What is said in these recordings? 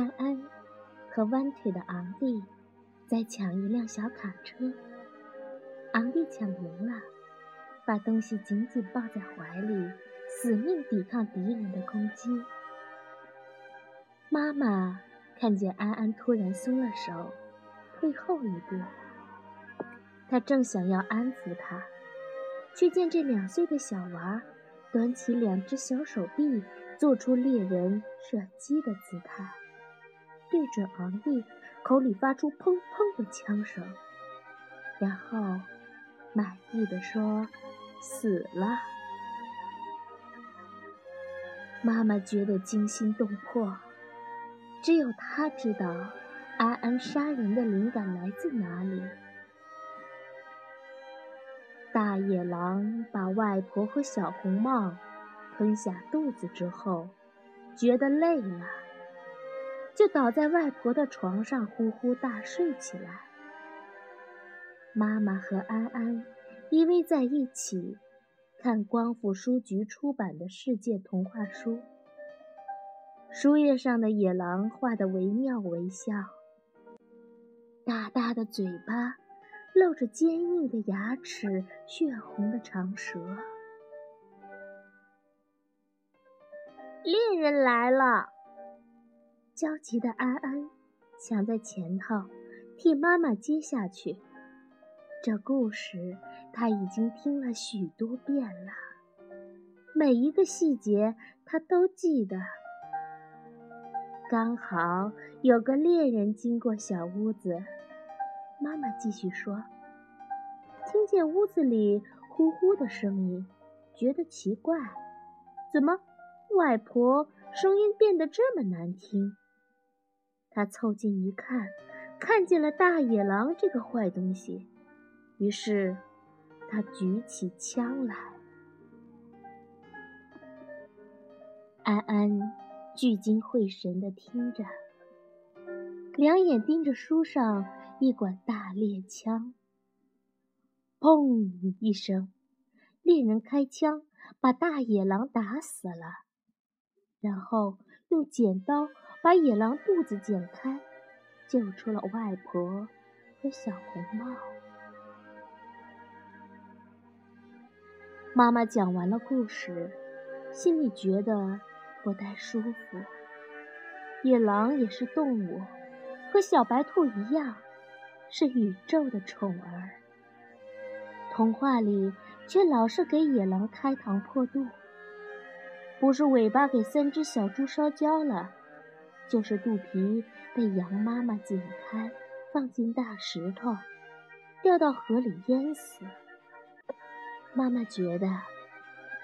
安安和弯腿的昂弟在抢一辆小卡车，昂弟抢赢了，把东西紧紧抱在怀里，死命抵抗敌人的攻击。妈妈看见安安突然松了手，退后一步，她正想要安抚他，却见这两岁的小娃端起两只小手臂，做出猎人射击的姿态。对准昂弟，口里发出砰砰的枪声，然后满意的说：“死了。”妈妈觉得惊心动魄，只有她知道安安杀人的灵感来自哪里。大野狼把外婆和小红帽吞下肚子之后，觉得累了。就倒在外婆的床上呼呼大睡起来。妈妈和安安依偎在一起，看光复书局出版的世界童话书。书页上的野狼画得惟妙惟肖，大大的嘴巴，露着坚硬的牙齿，血红的长舌。猎人来了。焦急的安安抢在前头，替妈妈接下去。这故事他已经听了许多遍了，每一个细节他都记得。刚好有个猎人经过小屋子，妈妈继续说：“听见屋子里呼呼的声音，觉得奇怪，怎么外婆声音变得这么难听？”他凑近一看，看见了大野狼这个坏东西，于是他举起枪来。安安聚精会神地听着，两眼盯着书上一管大猎枪。砰一声，猎人开枪把大野狼打死了，然后用剪刀。把野狼肚子剪开，救出了外婆和小红帽。妈妈讲完了故事，心里觉得不太舒服。野狼也是动物，和小白兔一样，是宇宙的宠儿。童话里却老是给野狼开膛破肚，不是尾巴给三只小猪烧焦了。就是肚皮被羊妈妈剪开，放进大石头，掉到河里淹死。妈妈觉得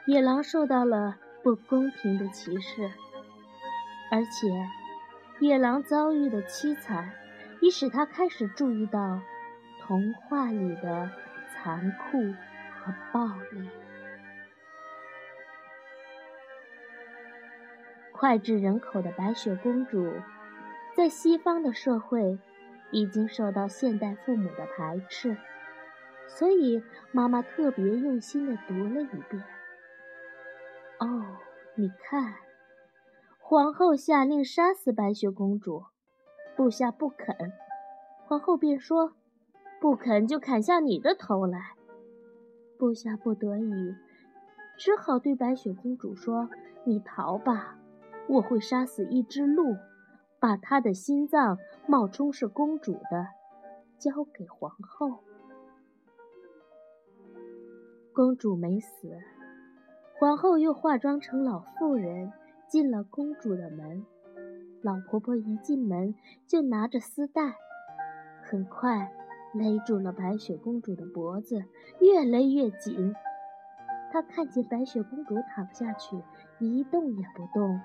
野狼受到了不公平的歧视，而且野狼遭遇的凄惨，已使他开始注意到童话里的残酷和暴力。脍炙人口的白雪公主，在西方的社会已经受到现代父母的排斥，所以妈妈特别用心地读了一遍。哦，你看，皇后下令杀死白雪公主，部下不肯，皇后便说：“不肯就砍下你的头来。”部下不得已，只好对白雪公主说：“你逃吧。”我会杀死一只鹿，把它的心脏冒充是公主的，交给皇后。公主没死，皇后又化妆成老妇人进了公主的门。老婆婆一进门就拿着丝带，很快勒住了白雪公主的脖子，越勒越紧。她看见白雪公主躺下去，一动也不动。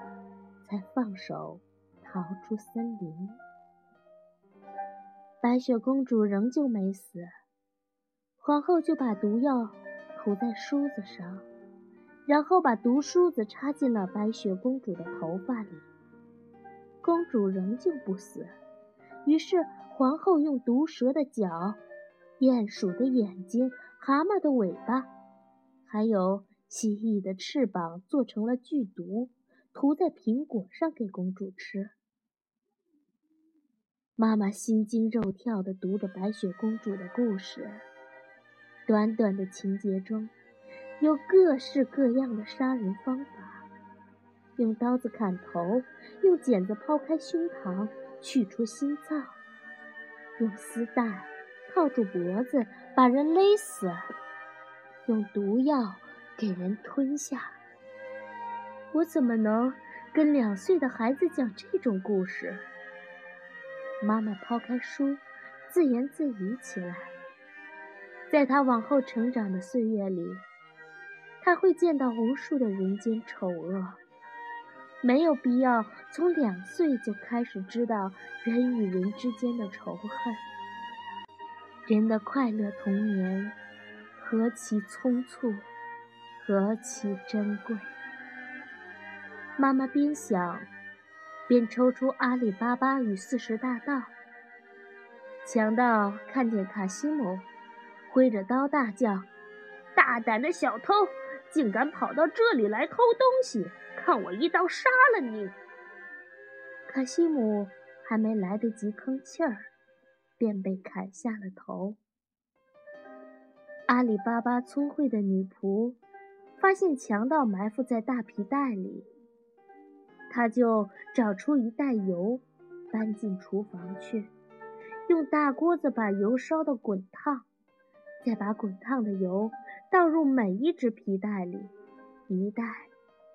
才放手逃出森林。白雪公主仍旧没死，皇后就把毒药涂在梳子上，然后把毒梳子插进了白雪公主的头发里。公主仍旧不死，于是皇后用毒蛇的脚、鼹鼠的眼睛、蛤蟆的尾巴，还有蜥蜴的翅膀做成了剧毒。涂在苹果上给公主吃。妈妈心惊肉跳地读着白雪公主的故事。短短的情节中，有各式各样的杀人方法：用刀子砍头，用剪子剖开胸膛取出心脏，用丝带套住脖子把人勒死，用毒药给人吞下。我怎么能跟两岁的孩子讲这种故事？妈妈抛开书，自言自语起来。在他往后成长的岁月里，他会见到无数的人间丑恶。没有必要从两岁就开始知道人与人之间的仇恨。人的快乐童年，何其匆促，何其珍贵！妈妈边想。边抽出《阿里巴巴与四十大盗》。强盗看见卡西姆，挥着刀大叫：“大胆的小偷，竟敢跑到这里来偷东西！看我一刀杀了你！”卡西姆还没来得及吭气儿，便被砍下了头。阿里巴巴聪慧的女仆发现强盗埋伏在大皮袋里。他就找出一袋油，搬进厨房去，用大锅子把油烧得滚烫，再把滚烫的油倒入每一只皮袋里，一袋、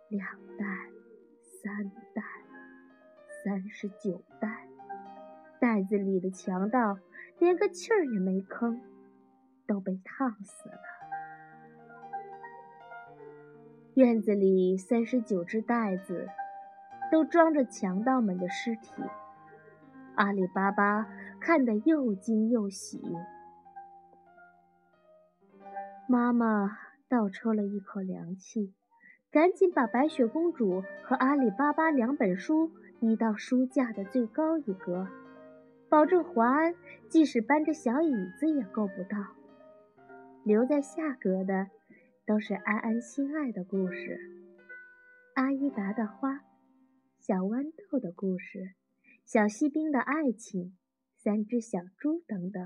两袋、三袋、三十九袋，袋子里的强盗连个气儿也没吭，都被烫死了。院子里三十九只袋子。都装着强盗们的尸体。阿里巴巴看得又惊又喜。妈妈倒抽了一口凉气，赶紧把《白雪公主》和《阿里巴巴》两本书移到书架的最高一格，保证华安即使搬着小椅子也够不到。留在下格的都是安安心爱的故事，《阿依达的花》。小豌豆的故事，小锡兵的爱情，三只小猪等等。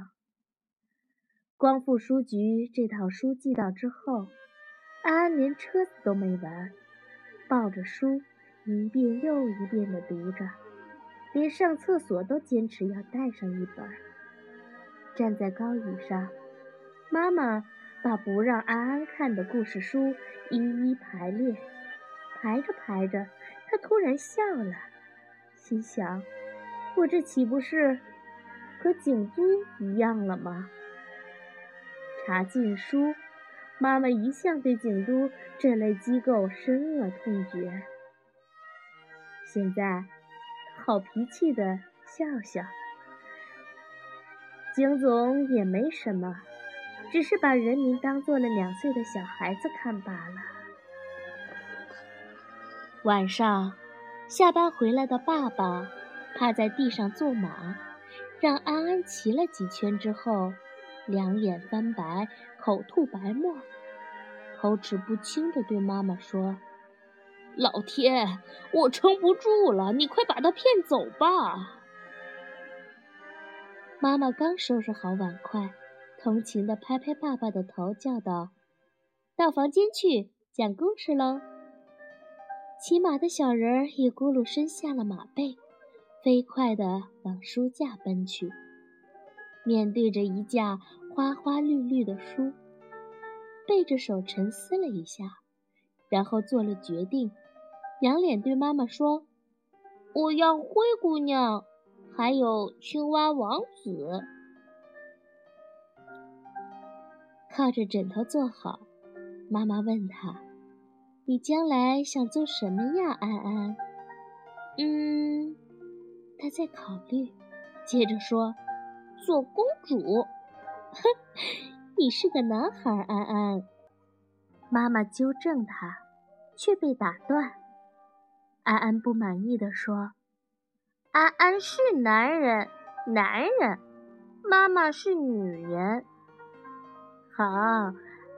光复书局这套书寄到之后，安安连车子都没玩，抱着书一遍又一遍地读着，连上厕所都坚持要带上一本。站在高椅上，妈妈把不让安安看的故事书一一排列，排着排着。他突然笑了，心想：“我这岂不是和景都一样了吗？”查禁书，妈妈一向对景都这类机构深恶痛绝。现在，好脾气的笑笑。景总也没什么，只是把人民当做了两岁的小孩子看罢了。晚上，下班回来的爸爸趴在地上坐马，让安安骑了几圈之后，两眼翻白，口吐白沫，口齿不清地对妈妈说：“老天，我撑不住了，你快把他骗走吧！”妈妈刚收拾好碗筷，同情地拍拍爸爸的头，叫道：“到房间去讲故事喽！”骑马的小人儿一咕噜身下了马背，飞快地往书架奔去。面对着一架花花绿绿的书，背着手沉思了一下，然后做了决定，仰脸对妈妈说：“我要灰姑娘，还有青蛙王子。”靠着枕头坐好，妈妈问他。你将来想做什么呀，安安？嗯，他在考虑，接着说：“做公主。”哼，你是个男孩，安安。妈妈纠正他，却被打断。安安不满意的说：“安安是男人，男人。妈妈是女人。好，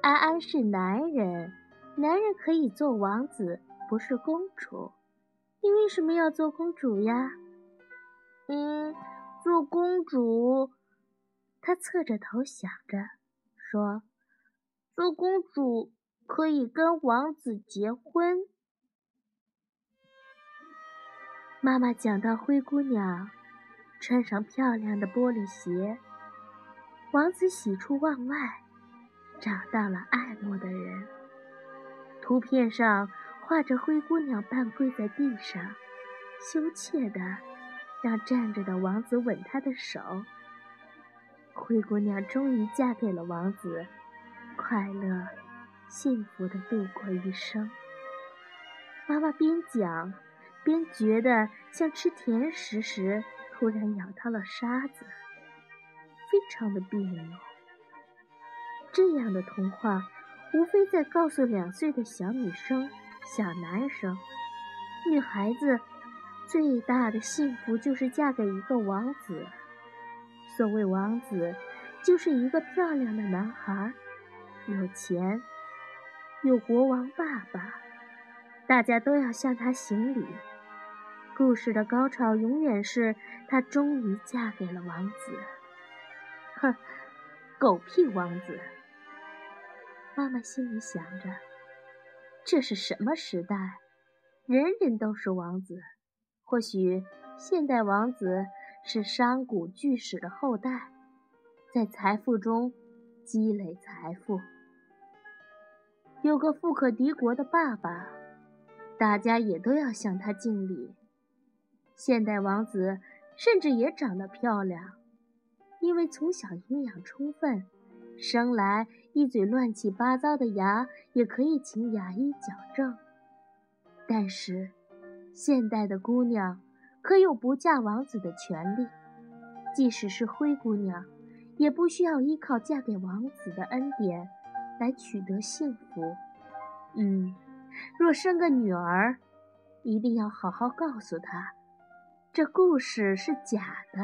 安安是男人。”男人可以做王子，不是公主。你为什么要做公主呀？嗯，做公主，她侧着头想着，说：“做公主可以跟王子结婚。”妈妈讲到灰姑娘穿上漂亮的玻璃鞋，王子喜出望外，找到了爱慕的人。图片上画着灰姑娘半跪在地上，羞怯的让站着的王子吻她的手。灰姑娘终于嫁给了王子，快乐、幸福的度过一生。妈妈边讲。边觉得像吃甜食时突然咬到了沙子，非常的别扭。这样的童话，无非在告诉两岁的小女生、小男生，女孩子最大的幸福就是嫁给一个王子。所谓王子，就是一个漂亮的男孩，有钱，有国王爸爸，大家都要向他行礼。故事的高潮永远是她终于嫁给了王子。哼，狗屁王子！妈妈心里想着，这是什么时代？人人都是王子。或许现代王子是商贾巨史的后代，在财富中积累财富，有个富可敌国的爸爸，大家也都要向他敬礼。现代王子甚至也长得漂亮，因为从小营养充分，生来一嘴乱七八糟的牙也可以请牙医矫正。但是，现代的姑娘可有不嫁王子的权利，即使是灰姑娘，也不需要依靠嫁给王子的恩典来取得幸福。嗯，若生个女儿，一定要好好告诉她。这故事是假的。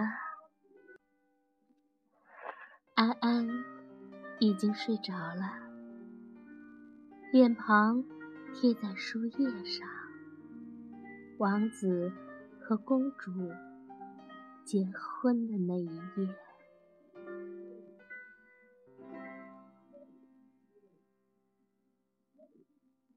安安已经睡着了，脸庞贴在书页上。王子和公主结婚的那一夜。